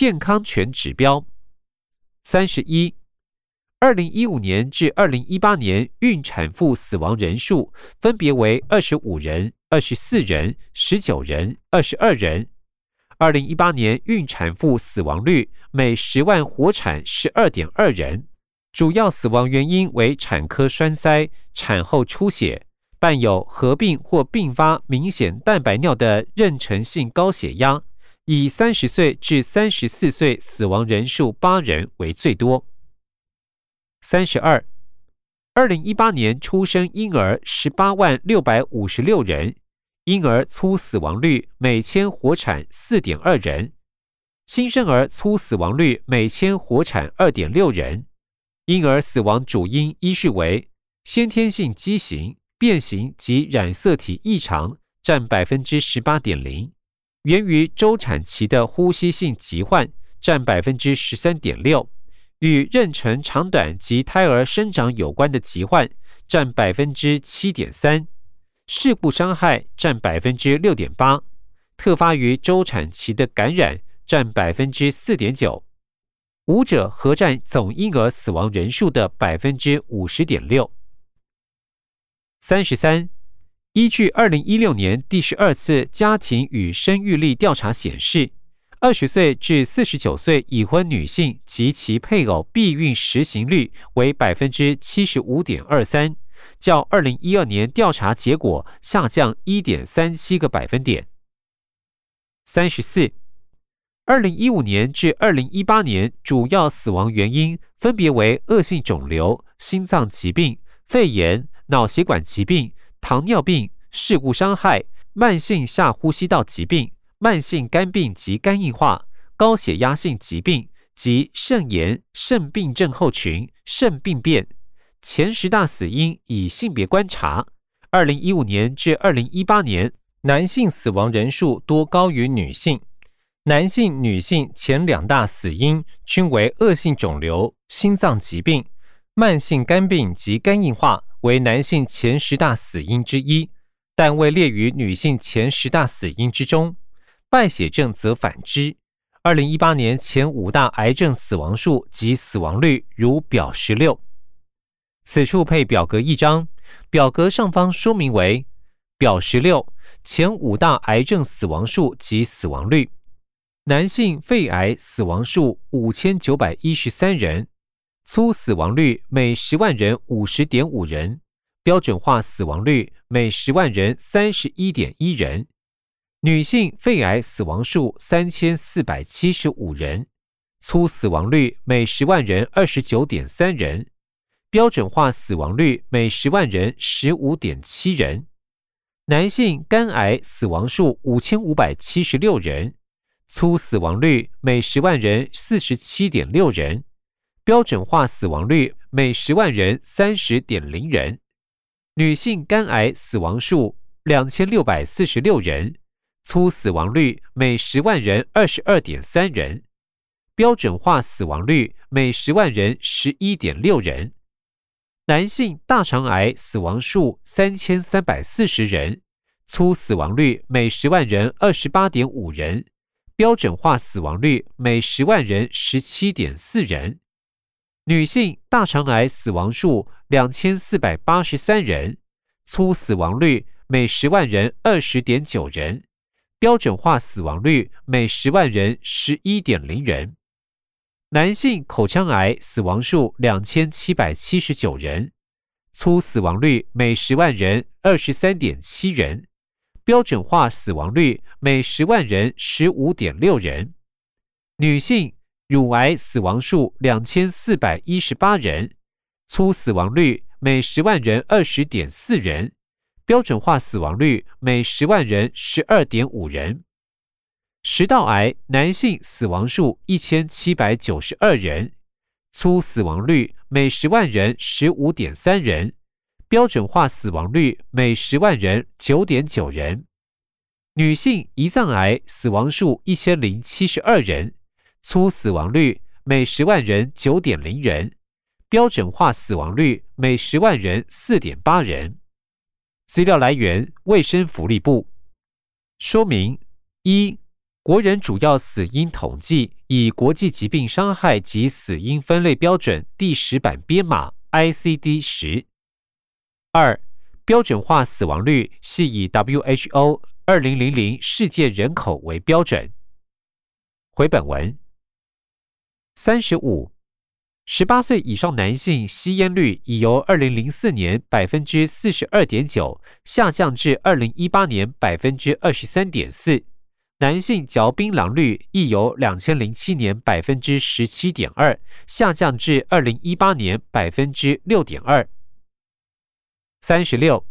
健康权指标。三十一，二零一五年至二零一八年孕产妇死亡人数分别为二十五人、二十四人、十九人、二十二人。二零一八年孕产妇死亡率每十万活产十二点二人，主要死亡原因为产科栓塞、产后出血、伴有合并或并发明显蛋白尿的妊娠性高血压。以三十岁至三十四岁死亡人数八人为最多。三十二，二零一八年出生婴儿十八万六百五十六人，婴儿粗死亡率每千活产四点二人，新生儿粗死亡率每千活产二点六人。婴儿死亡主因依序为先天性畸形、变形及染色体异常，占百分之十八点零。源于周产期的呼吸性疾患占百分之十三点六，与妊娠长短及胎儿生长有关的疾患占百分之七点三，事故伤害占百分之六点八，特发于周产期的感染占百分之四点九，五者合占总婴儿死亡人数的百分之五十点六。三十三。依据二零一六年第十二次家庭与生育力调查显示，二十岁至四十九岁已婚女性及其配偶避孕实行率为百分之七十五点二三，较二零一二年调查结果下降一点三七个百分点。三十四，二零一五年至二零一八年主要死亡原因分别为恶性肿瘤、心脏疾病、肺炎、脑血管疾病。糖尿病、事故伤害、慢性下呼吸道疾病、慢性肝病及肝硬化、高血压性疾病及肾炎、肾病症候群、肾病变。前十大死因以性别观察，二零一五年至二零一八年，男性死亡人数多高于女性。男性、女性前两大死因均为恶性肿瘤、心脏疾病、慢性肝病及肝硬化。为男性前十大死因之一，但未列于女性前十大死因之中。败血症则反之。二零一八年前五大癌症死亡数及死亡率如表十六。此处配表格一张，表格上方说明为表十六前五大癌症死亡数及死亡率。男性肺癌死亡数五千九百一十三人。粗死亡率每十万人五十点五人，标准化死亡率每十万人三十一点一人。女性肺癌死亡数三千四百七十五人，粗死亡率每十万人二十九点三人，标准化死亡率每十万人十五点七人。男性肝癌死亡数五千五百七十六人，粗死亡率每十万人四十七点六人。标准化死亡率每十万人三十点零人，女性肝癌死亡数两千六百四十六人，粗死亡率每十万人二十二点三人，标准化死亡率每十万人十一点六人。男性大肠癌死亡数三千三百四十人，粗死亡率每十万人二十八点五人，标准化死亡率每十万人十七点四人。女性大肠癌死亡数两千四百八十三人，粗死亡率每十万人二十点九人，标准化死亡率每十万人十一点零人。男性口腔癌死亡数两千七百七十九人，粗死亡率每十万人二十三点七人，标准化死亡率每十万人十五点六人。女性。乳癌死亡数两千四百一十八人，粗死亡率每十万人二十点四人，标准化死亡率每十万人十二点五人。食道癌男性死亡数一千七百九十二人，粗死亡率每十万人十五点三人，标准化死亡率每十万人九点九人。女性胰脏癌死亡数一千零七十二人。粗死亡率每十万人九点零人，标准化死亡率每十万人四点八人。资料来源：卫生福利部。说明：一、国人主要死因统计以国际疾病伤害及死因分类标准第十版编码 ICD 十。二、标准化死亡率是以 WHO 二零零零世界人口为标准。回本文。三十五，十八岁以上男性吸烟率已由二零零四年百分之四十二点九下降至二零一八年百分之二十三点四。男性嚼槟榔率亦由两千零七年百分之十七点二下降至二零一八年百分之六点二。三十六，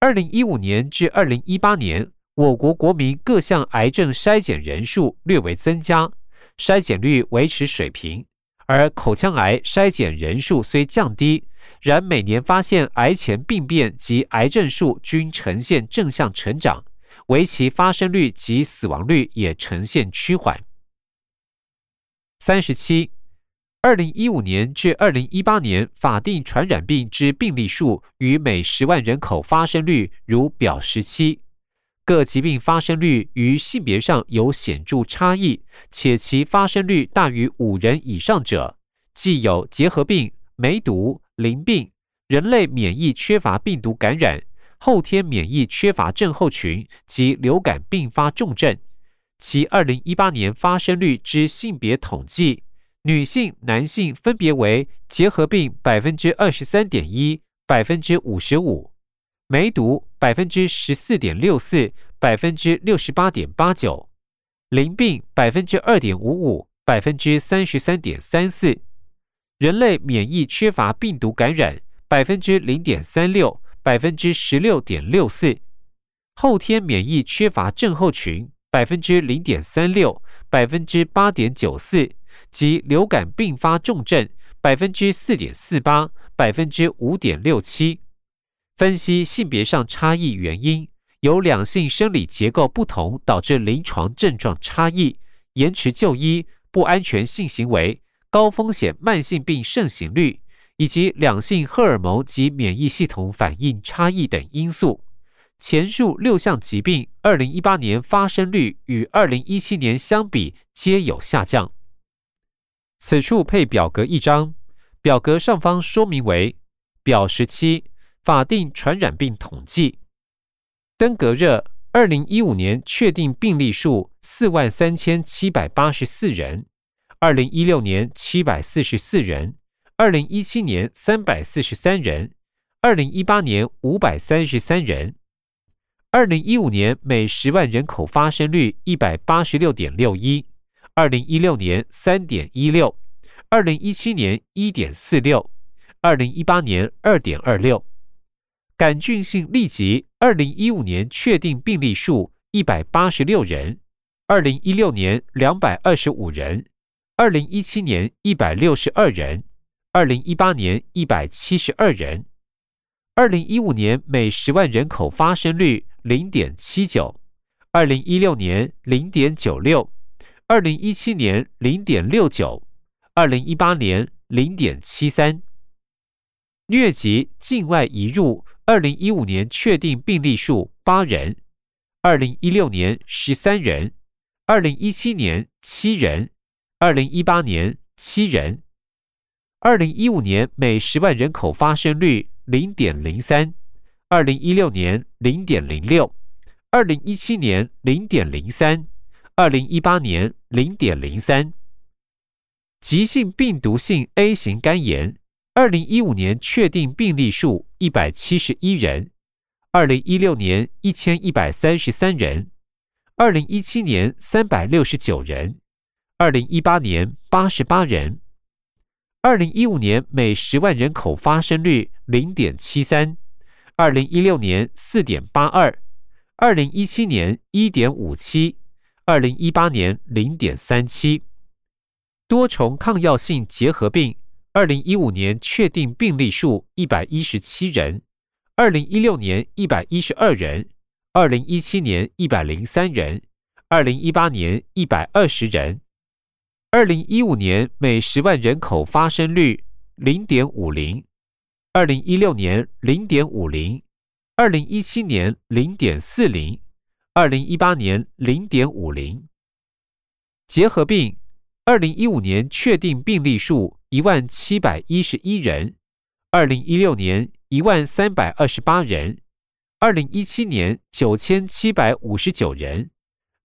二零一五年至二零一八年，我国国民各项癌症筛检人数略为增加，筛检率维持水平，而口腔癌筛检人数虽降低，然每年发现癌前病变及癌症数均呈现正向成长。为其发生率及死亡率也呈现趋缓。三十七，二零一五年至二零一八年法定传染病之病例数与每十万人口发生率如表十七，各疾病发生率与性别上有显著差异，且其发生率大于五人以上者，既有结核病、梅毒、淋病、人类免疫缺乏病毒感染。后天免疫缺乏症候群及流感并发重症，其二零一八年发生率之性别统计，女性、男性分别为结核病百分之二十三点一、百分之五十五，梅毒百分之十四点六四、百分之六十八点八九，淋病百分之二点五五、百分之三十三点三四，人类免疫缺乏病毒感染百分之零点三六。百分之十六点六四，后天免疫缺乏症候群百分之零点三六，百分之八点九四及流感并发重症百分之四点四八，百分之五点六七。分析性别上差异原因，有两性生理结构不同导致临床症状差异、延迟就医、不安全性行为、高风险慢性病盛行率。以及两性荷尔蒙及免疫系统反应差异等因素，前述六项疾病，二零一八年发生率与二零一七年相比皆有下降。此处配表格一张，表格上方说明为表十七法定传染病统计。登革热，二零一五年确定病例数四万三千七百八十四人，二零一六年七百四十四人。二零一七年三百四十三人，二零一八年五百三十三人，二零一五年每十万人口发生率一百八十六点六一，二零一六年三点一六，二零一七年一点四六，二零一八年二点二六。杆菌性痢疾，二零一五年确定病例数一百八十六人，二零一六年两百二十五人，二零一七年一百六十二人。二零一八年一百七十二人，二零一五年每十万人口发生率零点七九，二零一六年零点九六，二零一七年零点六九，二零一八年零点七三。疟疾境外移入，二零一五年确定病例数八人，二零一六年十三人，二零一七年七人，二零一八年七人。二零一五年每十万人口发生率零点零三，二零一六年零点零六，二零一七年零点零三，二零一八年零点零三。急性病毒性 A 型肝炎，二零一五年确定病例数一百七十一人，二零一六年一千一百三十三人，二零一七年三百六十九人，二零一八年八十八人。二零一五年每十万人口发生率零点七三，二零一六年四点八二，二零一七年一点五七，二零一八年零点三七。多重抗药性结核病，二零一五年确定病例数一百一十七人，二零一六年一百一十二人，二零一七年一百零三人，二零一八年一百二十人。二零一五年每十万人口发生率零点五零，二零一六年零点五零，二零一七年零点四零，二零一八年零点五零。结核病，二零一五年确定病例数一万七百一十一人，二零一六年一万三百二十八人，二零一七年九千七百五十九人，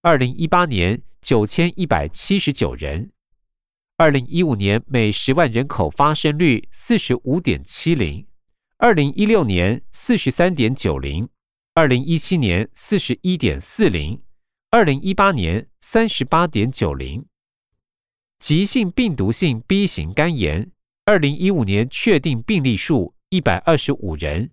二零一八年九千一百七十九人。二零一五年每十万人口发生率四十五点七零，二零一六年四十三点九零，二零一七年四十一点四零，二零一八年三十八点九零。急性病毒性 B 型肝炎，二零一五年确定病例数一百二十五人，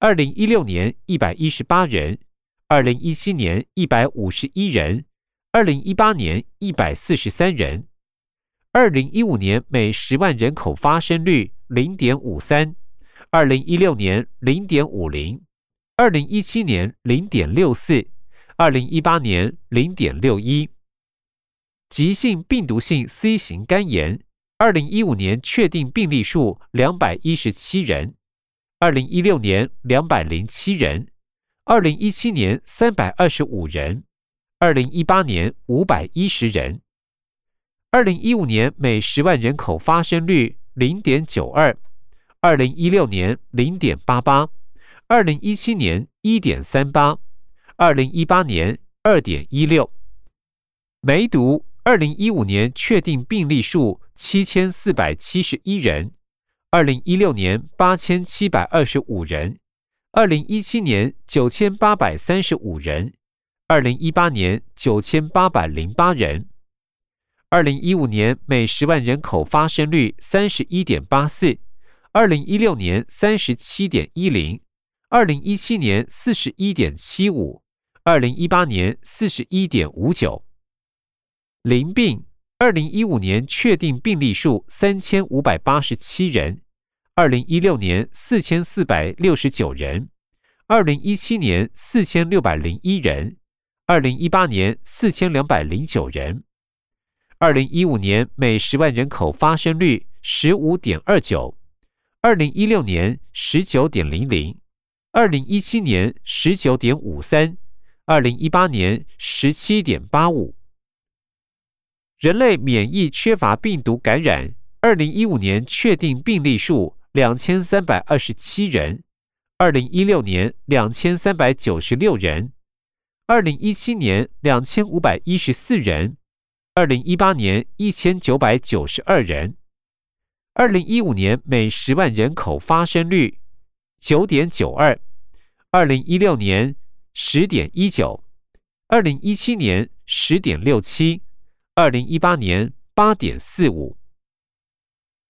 二零一六年一百一十八人，二零一七年一百五十一人，二零一八年一百四十三人。二零一五年每十万人口发生率零点五三，二零一六年零点五零，二零一七年零点六四，二零一八年零点六一。急性病毒性 C 型肝炎，二零一五年确定病例数两百一十七人，二零一六年两百零七人，二零一七年三百二十五人，二零一八年五百一十人。二零一五年每十万人口发生率零点九二，二零一六年零点八八，二零一七年一点三八，二零一八年二点一六。梅毒，二零一五年确定病例数七千四百七十一人，二零一六年八千七百二十五人，二零一七年九千八百三十五人，二零一八年九千八百零八人。二零一五年每十万人口发生率三十一点八四，二零一六年三十七点一零，二零一七年四十一点七五，二零一八年四十一点五九。淋病，二零一五年确定病例数三千五百八十七人，二零一六年四千四百六十九人，二零一七年四千六百零一人，二零一八年四千两百零九人。二零一五年每十万人口发生率十五点二九，二零一六年十九点零零，二零一七年十九点五三，二零一八年十七点八五。人类免疫缺乏病毒感染，二零一五年确定病例数两千三百二十七人，二零一六年两千三百九十六人，二零一七年两千五百一十四人。二零一八年一千九百九十二人，二零一五年每十万人口发生率九点九二，二零一六年十点一九，二零一七年十点六七，二零一八年八点四五。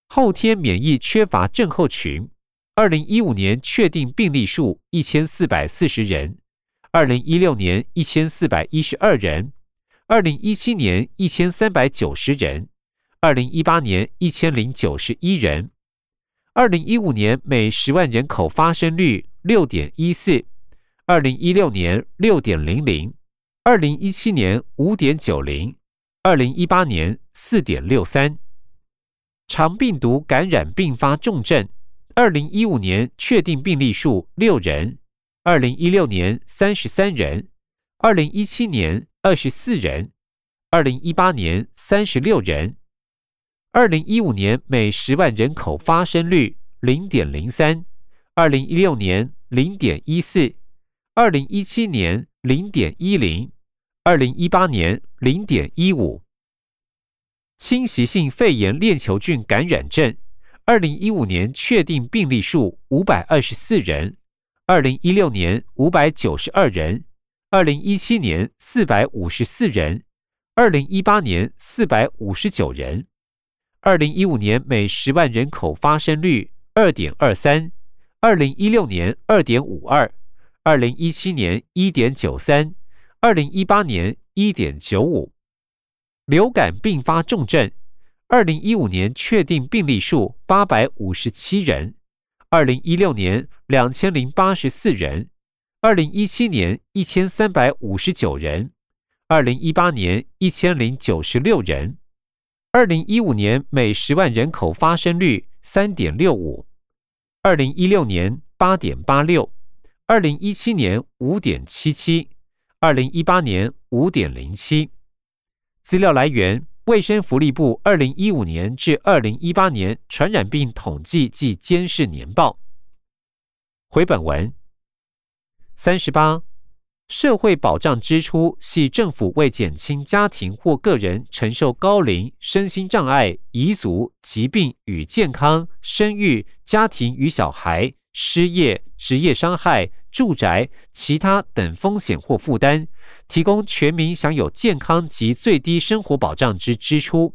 后天免疫缺乏症候群，二零一五年确定病例数一千四百四十人，二零一六年一千四百一十二人。二零一七年一千三百九十人，二零一八年一千零九十一人，二零一五年每十万人口发生率六点一四，二零一六年六点零零，二零一七年五点九零，二零一八年四点六三。肠病毒感染并发重症，二零一五年确定病例数六人，二零一六年三十三人，二零一七年。二十四人，二零一八年三十六人，二零一五年每十万人口发生率零点零三，二零一六年零点一四，二零一七年零点一零，二零一八年零点一五。侵袭性肺炎链球菌感染症，二零一五年确定病例数五百二十四人，二零一六年五百九十二人。二零一七年四百五十四人，二零一八年四百五十九人，二零一五年每十万人口发生率二点二三，二零一六年二点五二，二零一七年一点九三，二零一八年一点九五。流感并发重症，二零一五年确定病例数八百五十七人，二零一六年两千零八十四人。二零一七年一千三百五十九人，二零一八年一千零九十六人，二零一五年每十万人口发生率三点六五，二零一六年八点八六，二零一七年五点七七，二零一八年五点零七。资料来源：卫生福利部二零一五年至二零一八年传染病统计及监视年报。回本文三十八，社会保障支出系政府为减轻家庭或个人承受高龄、身心障碍、遗族、疾病与健康、生育、家庭与小孩、失业、职业伤害。住宅、其他等风险或负担，提供全民享有健康及最低生活保障之支出。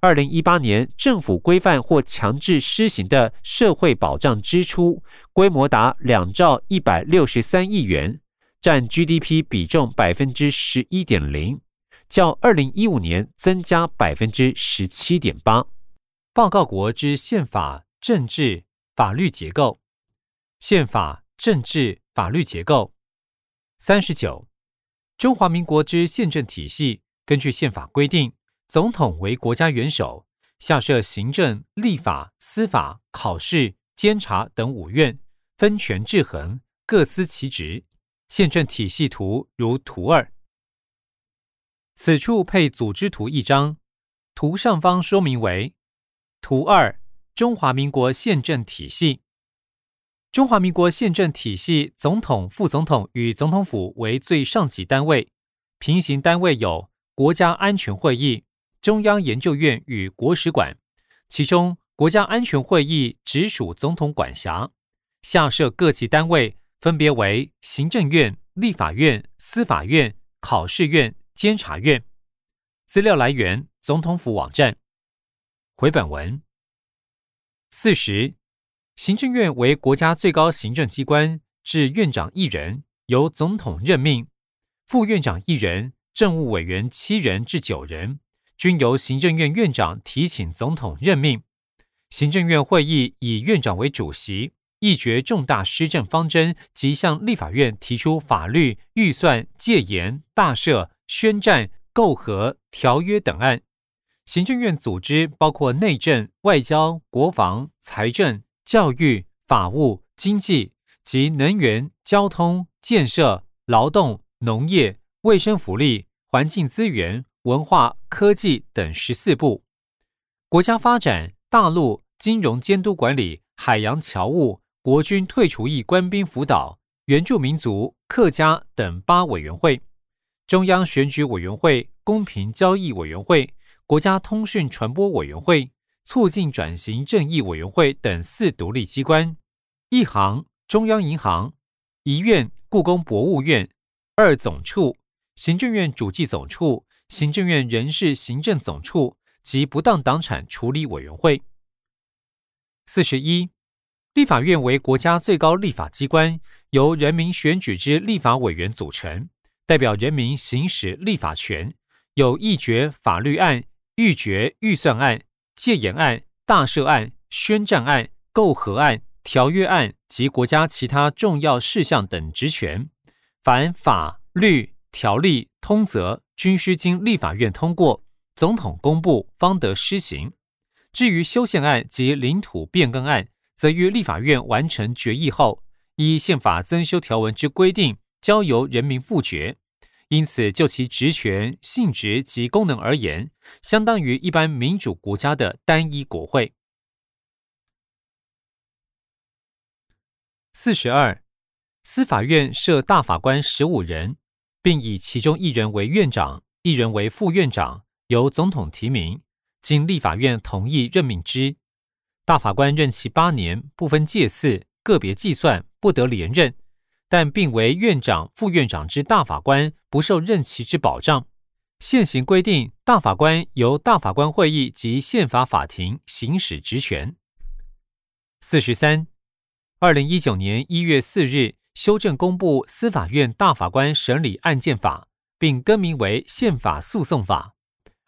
二零一八年政府规范或强制施行的社会保障支出规模达两兆一百六十三亿元，占 GDP 比重百分之十一点零，较二零一五年增加百分之十七点八。报告国之宪法、政治、法律结构，宪法。政治法律结构三十九，中华民国之宪政体系，根据宪法规定，总统为国家元首，下设行政、立法、司法、考试、监察等五院，分权制衡，各司其职。宪政体系图如图二，此处配组织图一张，图上方说明为图二中华民国宪政体系。中华民国宪政体系，总统、副总统与总统府为最上级单位，平行单位有国家安全会议、中央研究院与国史馆。其中，国家安全会议直属总统管辖，下设各级单位，分别为行政院、立法院、司法院、考试院、监察院。资料来源：总统府网站。回本文四十。行政院为国家最高行政机关，至院长一人，由总统任命；副院长一人，政务委员七人至九人，均由行政院院长提请总统任命。行政院会议以院长为主席，议决重大施政方针及向立法院提出法律、预算、戒严、大赦、宣战、媾和、条约等案。行政院组织包括内政、外交、国防、财政。教育、法务、经济及能源、交通、建设、劳动、农业、卫生福利、环境资源、文化、科技等十四部；国家发展、大陆、金融监督管理、海洋侨务、国军退出役官兵辅导、原住民族、客家等八委员会；中央选举委员会、公平交易委员会、国家通讯传播委员会。促进转型正义委员会等四独立机关，一行中央银行，一院故宫博物院，二总处行政院主计总处、行政院人事行政总处及不当党产处理委员会。四十一，立法院为国家最高立法机关，由人民选举之立法委员组成，代表人民行使立法权，有议决法律案、预决预算案。戒严案、大赦案、宣战案、媾和案、条约案及国家其他重要事项等职权，凡法律条例通则，均需经立法院通过，总统公布方得施行。至于修宪案及领土变更案，则于立法院完成决议后，依宪法增修条文之规定，交由人民复决。因此，就其职权、性质及功能而言，相当于一般民主国家的单一国会。四十二，司法院设大法官十五人，并以其中一人为院长，一人为副院长，由总统提名，经立法院同意任命之。大法官任期八年，不分届次，个别计算，不得连任。但并为院长、副院长之大法官，不受任期之保障。现行规定，大法官由大法官会议及宪法法庭行使职权。四十三，二零一九年一月四日修正公布《司法院大法官审理案件法》，并更名为《宪法诉讼法》。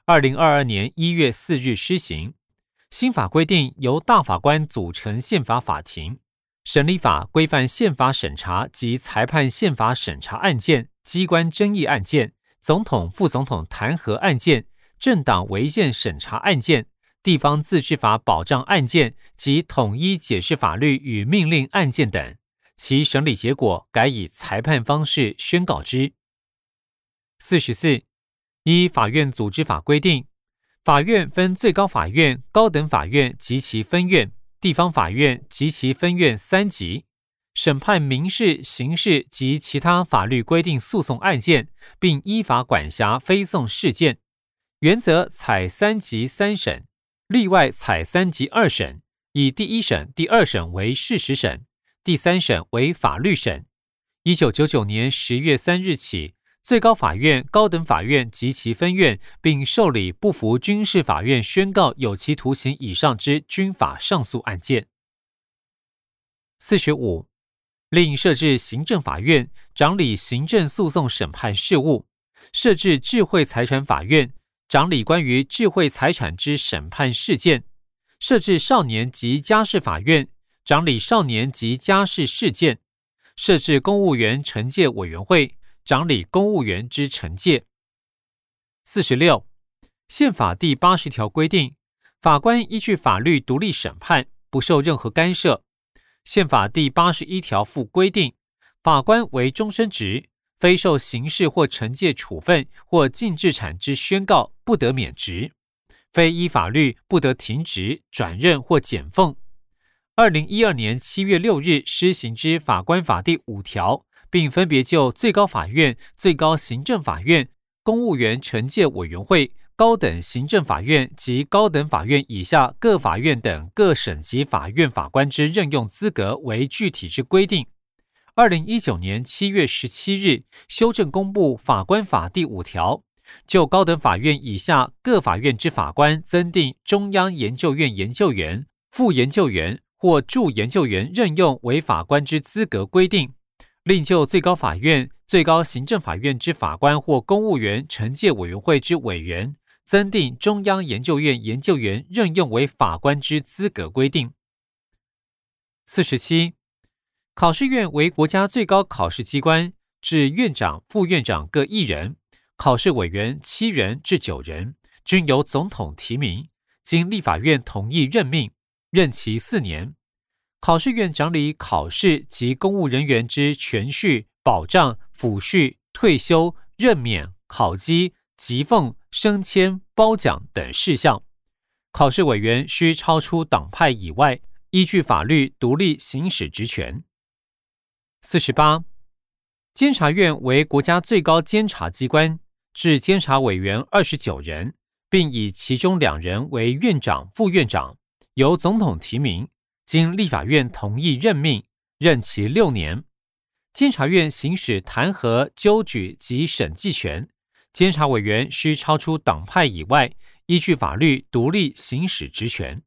二零二二年一月四日施行。新法规定，由大法官组成宪法法庭。审理法规范宪法审查及裁判宪法审查案件、机关争议案件、总统、副总统弹劾案件、政党违宪审查案件、地方自治法保障案件及统一解释法律与命令案件等，其审理结果改以裁判方式宣告之。四十四，依法院组织法规定，法院分最高法院、高等法院及其分院、地方法院及其分院三级，审判民事、刑事及其他法律规定诉讼案件，并依法管辖非讼事件。原则采三级三审，例外采三级二审，以第一审、第二审为事实审，第三审为法律审。一九九九年十月三日起。最高法院、高等法院及其分院，并受理不服军事法院宣告有期徒刑以上之军法上诉案件。四十五，另设置行政法院，掌理行政诉讼审判事务；设置智慧财产法院，掌理关于智慧财产之审判事件；设置少年及家事法院，掌理少年及家事事件；设置公务员惩戒委员会。掌理公务员之惩戒。四十六，宪法第八十条规定，法官依据法律独立审判，不受任何干涉。宪法第八十一条附规定，法官为终身职，非受刑事或惩戒处分或禁制产之宣告，不得免职；非依法律不得停职、转任或减俸。二零一二年七月六日施行之法官法第五条。并分别就最高法院、最高行政法院、公务员惩戒委员会、高等行政法院及高等法院以下各法院等各省级法院法官之任用资格为具体之规定。二零一九年七月十七日修正公布法官法第五条，就高等法院以下各法院之法官增订中央研究院研究员、副研究员或助研究员任用为法官之资格规定。另就最高法院、最高行政法院之法官或公务员惩戒委员会之委员，增订中央研究院研究员任用为法官之资格规定。四十七，考试院为国家最高考试机关，至院长、副院长各一人，考试委员七人至九人，均由总统提名，经立法院同意任命，任期四年。考试院掌理考试及公务人员之权序、保障、抚恤、退休、任免、考绩、级俸、升迁、褒奖等事项。考试委员需超出党派以外，依据法律独立行使职权。四十八，监察院为国家最高监察机关，至监察委员二十九人，并以其中两人为院长、副院长，由总统提名。经立法院同意任命，任期六年。监察院行使弹劾、纠举及审计权，监察委员需超出党派以外，依据法律独立行使职权。